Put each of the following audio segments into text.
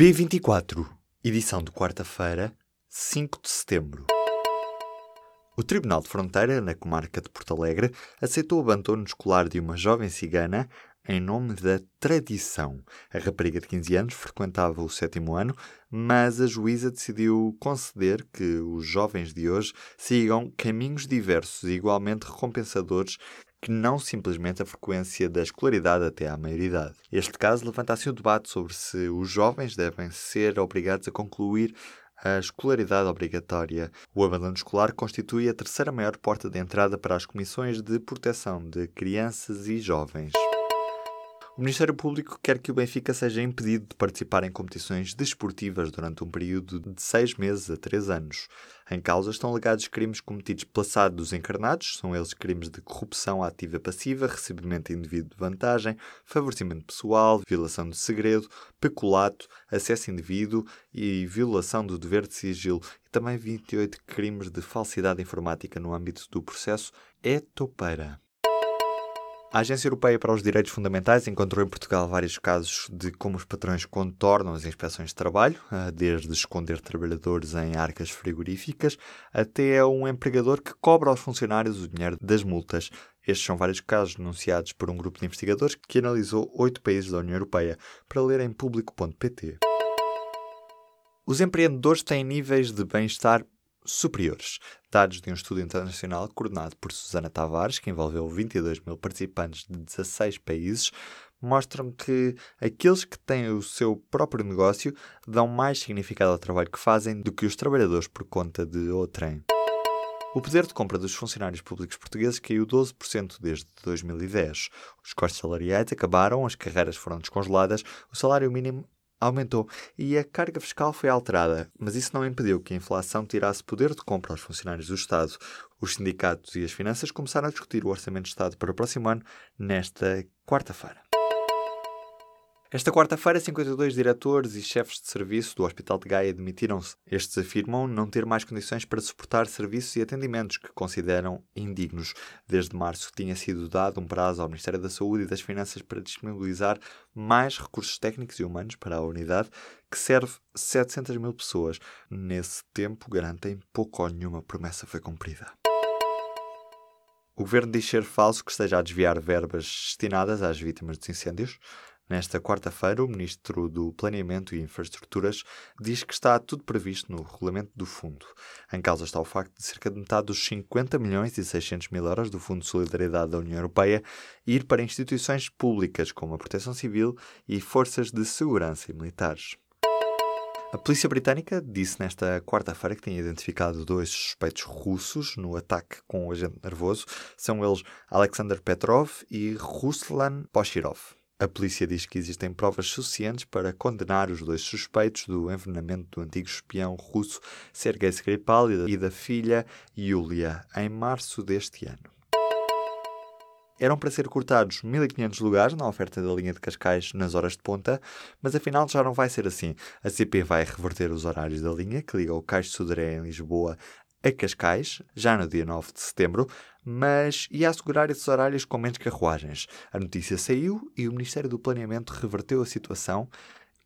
P24, edição de quarta-feira, 5 de setembro. O Tribunal de Fronteira, na comarca de Porto Alegre, aceitou o abandono escolar de uma jovem cigana em nome da tradição. A rapariga de 15 anos frequentava o sétimo ano, mas a juíza decidiu conceder que os jovens de hoje sigam caminhos diversos e igualmente recompensadores que não simplesmente a frequência da escolaridade até à maioridade. Este caso levanta-se o debate sobre se os jovens devem ser obrigados a concluir a escolaridade obrigatória. O abandono escolar constitui a terceira maior porta de entrada para as comissões de proteção de crianças e jovens. O Ministério Público quer que o Benfica seja impedido de participar em competições desportivas durante um período de seis meses a três anos. Em causa estão alegados crimes cometidos pela SAD dos encarnados, são eles crimes de corrupção ativa passiva, recebimento indevido de vantagem, favorecimento pessoal, violação de segredo, peculato, acesso indevido e violação do dever de sigilo, e também 28 crimes de falsidade informática no âmbito do processo é topeira. A Agência Europeia para os Direitos Fundamentais encontrou em Portugal vários casos de como os patrões contornam as inspeções de trabalho, ah, desde esconder trabalhadores em arcas frigoríficas até um empregador que cobra aos funcionários o dinheiro das multas. Estes são vários casos denunciados por um grupo de investigadores que analisou oito países da União Europeia, para ler em público.pt. Os empreendedores têm níveis de bem-estar superiores. Dados de um estudo internacional coordenado por Susana Tavares, que envolveu 22 mil participantes de 16 países, mostram que aqueles que têm o seu próprio negócio dão mais significado ao trabalho que fazem do que os trabalhadores por conta de outrem. O poder de compra dos funcionários públicos portugueses caiu 12% desde 2010. Os costos salariais acabaram, as carreiras foram descongeladas, o salário mínimo aumentou e a carga fiscal foi alterada, mas isso não impediu que a inflação tirasse poder de compra aos funcionários do Estado. Os sindicatos e as finanças começaram a discutir o Orçamento de Estado para o próximo ano nesta quarta-feira. Esta quarta-feira, 52 diretores e chefes de serviço do Hospital de Gaia demitiram-se. Estes afirmam não ter mais condições para suportar serviços e atendimentos que consideram indignos. Desde março tinha sido dado um prazo ao Ministério da Saúde e das Finanças para disponibilizar mais recursos técnicos e humanos para a unidade, que serve 700 mil pessoas. Nesse tempo, garantem, pouco ou nenhuma promessa foi cumprida. O governo diz ser falso que esteja a desviar verbas destinadas às vítimas dos incêndios. Nesta quarta-feira, o Ministro do Planeamento e Infraestruturas diz que está tudo previsto no regulamento do fundo. Em causa está o facto de cerca de metade dos 50 milhões e 600 mil euros do Fundo de Solidariedade da União Europeia ir para instituições públicas como a Proteção Civil e forças de segurança e militares. A polícia britânica disse nesta quarta-feira que tinha identificado dois suspeitos russos no ataque com o agente nervoso. São eles Alexander Petrov e Ruslan Poshirov. A polícia diz que existem provas suficientes para condenar os dois suspeitos do envenenamento do antigo espião russo Sergei Skripal e da filha Yulia em março deste ano. Eram para ser cortados 1.500 lugares na oferta da linha de Cascais nas horas de ponta, mas afinal já não vai ser assim. A CP vai reverter os horários da linha que liga o Caixo de Sodré em Lisboa a Cascais, já no dia 9 de setembro, mas ia assegurar esses horários com menos carruagens. A notícia saiu e o Ministério do Planeamento reverteu a situação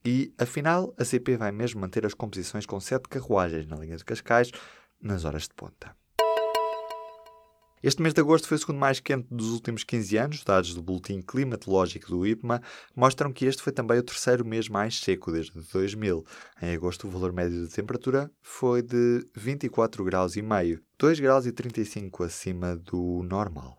e, afinal, a CP vai mesmo manter as composições com sete carruagens na linha de Cascais nas horas de ponta. Este mês de agosto foi o segundo mais quente dos últimos 15 anos. Dados do Boletim Climatológico do IPMA mostram que este foi também o terceiro mês mais seco desde 2000. Em agosto, o valor médio de temperatura foi de 24 graus e meio, 2 graus e 35 acima do normal.